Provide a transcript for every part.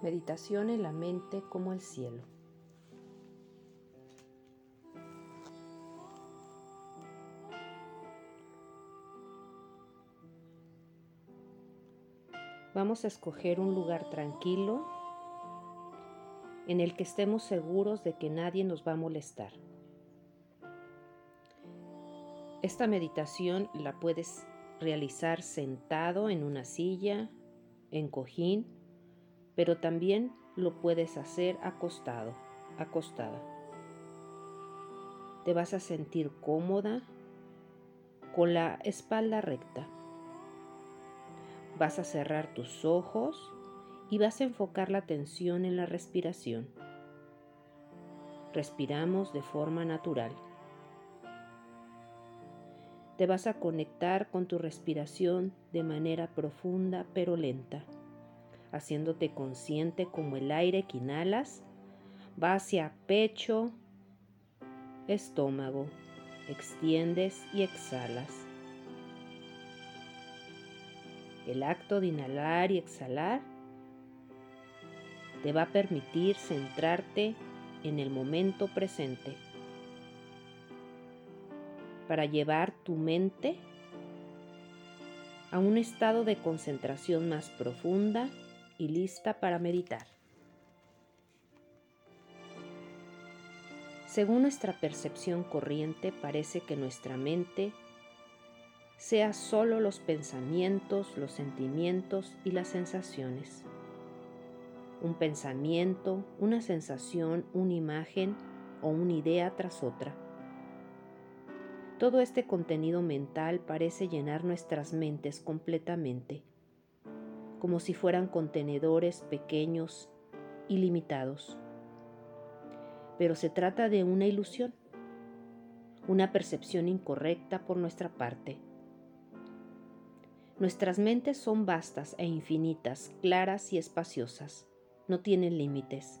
Meditación en la mente como el cielo. Vamos a escoger un lugar tranquilo en el que estemos seguros de que nadie nos va a molestar. Esta meditación la puedes realizar sentado en una silla, en cojín pero también lo puedes hacer acostado, acostada. Te vas a sentir cómoda con la espalda recta. Vas a cerrar tus ojos y vas a enfocar la atención en la respiración. Respiramos de forma natural. Te vas a conectar con tu respiración de manera profunda pero lenta haciéndote consciente como el aire que inhalas va hacia pecho, estómago, extiendes y exhalas. El acto de inhalar y exhalar te va a permitir centrarte en el momento presente para llevar tu mente a un estado de concentración más profunda y lista para meditar. Según nuestra percepción corriente, parece que nuestra mente sea solo los pensamientos, los sentimientos y las sensaciones. Un pensamiento, una sensación, una imagen o una idea tras otra. Todo este contenido mental parece llenar nuestras mentes completamente como si fueran contenedores pequeños y limitados. Pero se trata de una ilusión, una percepción incorrecta por nuestra parte. Nuestras mentes son vastas e infinitas, claras y espaciosas, no tienen límites.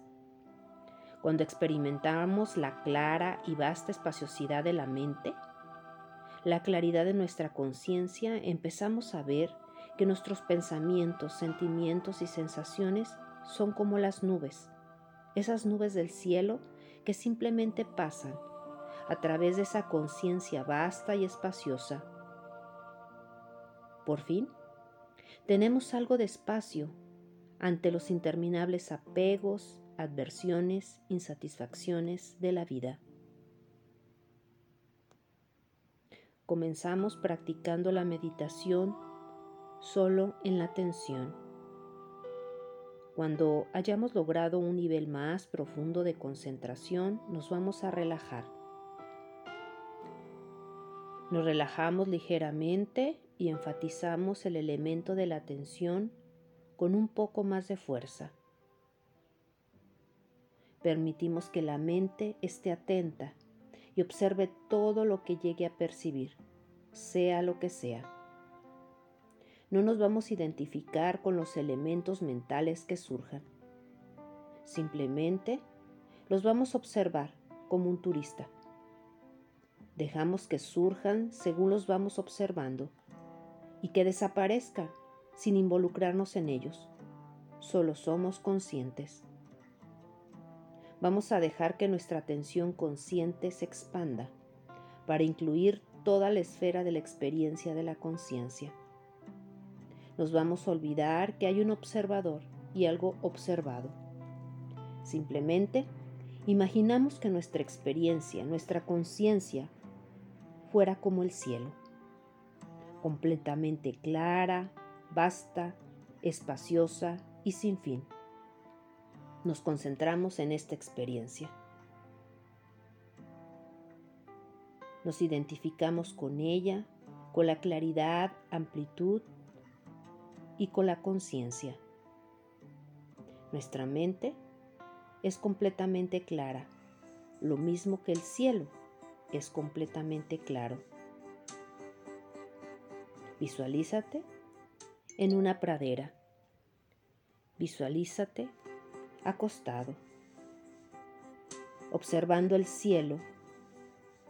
Cuando experimentamos la clara y vasta espaciosidad de la mente, la claridad de nuestra conciencia, empezamos a ver que nuestros pensamientos, sentimientos y sensaciones son como las nubes, esas nubes del cielo que simplemente pasan a través de esa conciencia vasta y espaciosa. Por fin, tenemos algo de espacio ante los interminables apegos, adversiones, insatisfacciones de la vida. Comenzamos practicando la meditación solo en la atención. Cuando hayamos logrado un nivel más profundo de concentración, nos vamos a relajar. Nos relajamos ligeramente y enfatizamos el elemento de la atención con un poco más de fuerza. Permitimos que la mente esté atenta y observe todo lo que llegue a percibir, sea lo que sea no nos vamos a identificar con los elementos mentales que surjan. Simplemente los vamos a observar como un turista. Dejamos que surjan según los vamos observando y que desaparezcan sin involucrarnos en ellos. Solo somos conscientes. Vamos a dejar que nuestra atención consciente se expanda para incluir toda la esfera de la experiencia de la conciencia nos vamos a olvidar que hay un observador y algo observado. Simplemente imaginamos que nuestra experiencia, nuestra conciencia, fuera como el cielo, completamente clara, vasta, espaciosa y sin fin. Nos concentramos en esta experiencia. Nos identificamos con ella, con la claridad, amplitud y con la conciencia. Nuestra mente es completamente clara, lo mismo que el cielo es completamente claro. Visualízate en una pradera. Visualízate acostado, observando el cielo,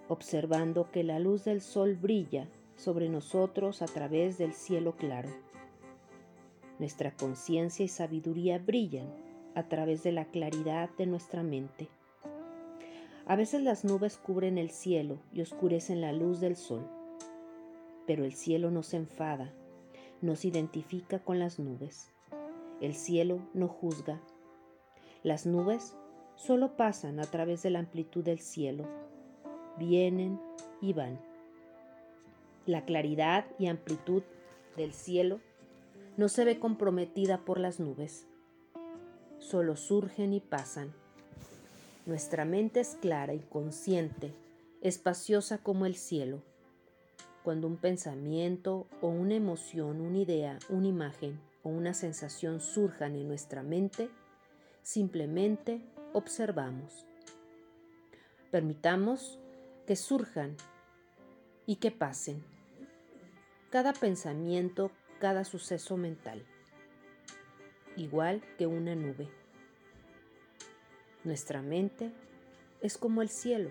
observando que la luz del sol brilla sobre nosotros a través del cielo claro nuestra conciencia y sabiduría brillan a través de la claridad de nuestra mente. A veces las nubes cubren el cielo y oscurecen la luz del sol, pero el cielo no se enfada, no se identifica con las nubes. El cielo no juzga. Las nubes solo pasan a través de la amplitud del cielo, vienen y van. La claridad y amplitud del cielo no se ve comprometida por las nubes, solo surgen y pasan. Nuestra mente es clara y consciente, espaciosa como el cielo. Cuando un pensamiento o una emoción, una idea, una imagen o una sensación surjan en nuestra mente, simplemente observamos. Permitamos que surjan y que pasen. Cada pensamiento, cada suceso mental, igual que una nube. Nuestra mente es como el cielo.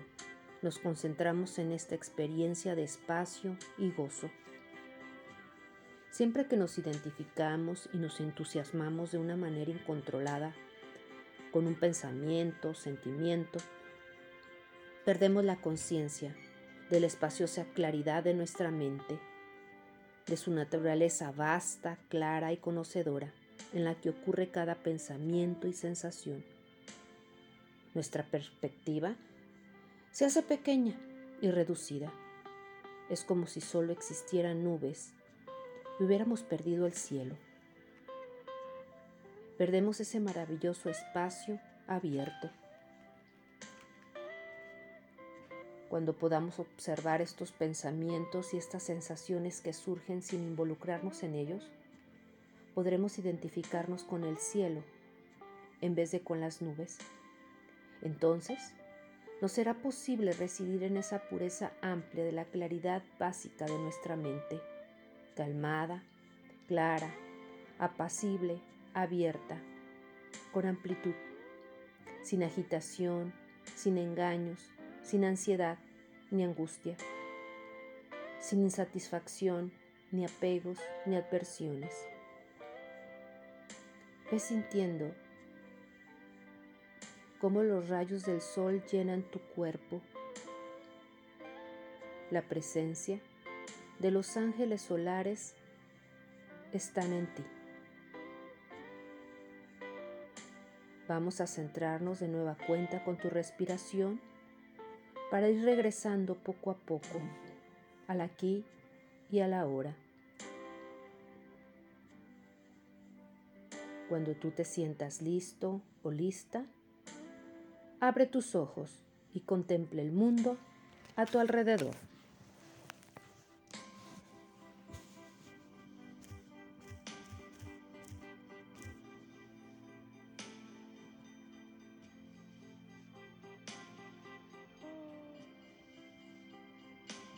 Nos concentramos en esta experiencia de espacio y gozo. Siempre que nos identificamos y nos entusiasmamos de una manera incontrolada, con un pensamiento, sentimiento, perdemos la conciencia de la espaciosa claridad de nuestra mente, de su naturaleza vasta, clara y conocedora, en la que ocurre cada pensamiento y sensación. Nuestra perspectiva se hace pequeña y reducida. Es como si solo existieran nubes y hubiéramos perdido el cielo. Perdemos ese maravilloso espacio abierto. Cuando podamos observar estos pensamientos y estas sensaciones que surgen sin involucrarnos en ellos, podremos identificarnos con el cielo en vez de con las nubes. Entonces, nos será posible residir en esa pureza amplia de la claridad básica de nuestra mente calmada, clara, apacible, abierta, con amplitud, sin agitación, sin engaños, sin ansiedad ni angustia, sin insatisfacción, ni apegos, ni adversiones. Ve sintiendo cómo los rayos del sol llenan tu cuerpo, la presencia de los ángeles solares están en ti. Vamos a centrarnos de nueva cuenta con tu respiración para ir regresando poco a poco al aquí y a la hora. Cuando tú te sientas listo o lista, abre tus ojos y contempla el mundo a tu alrededor.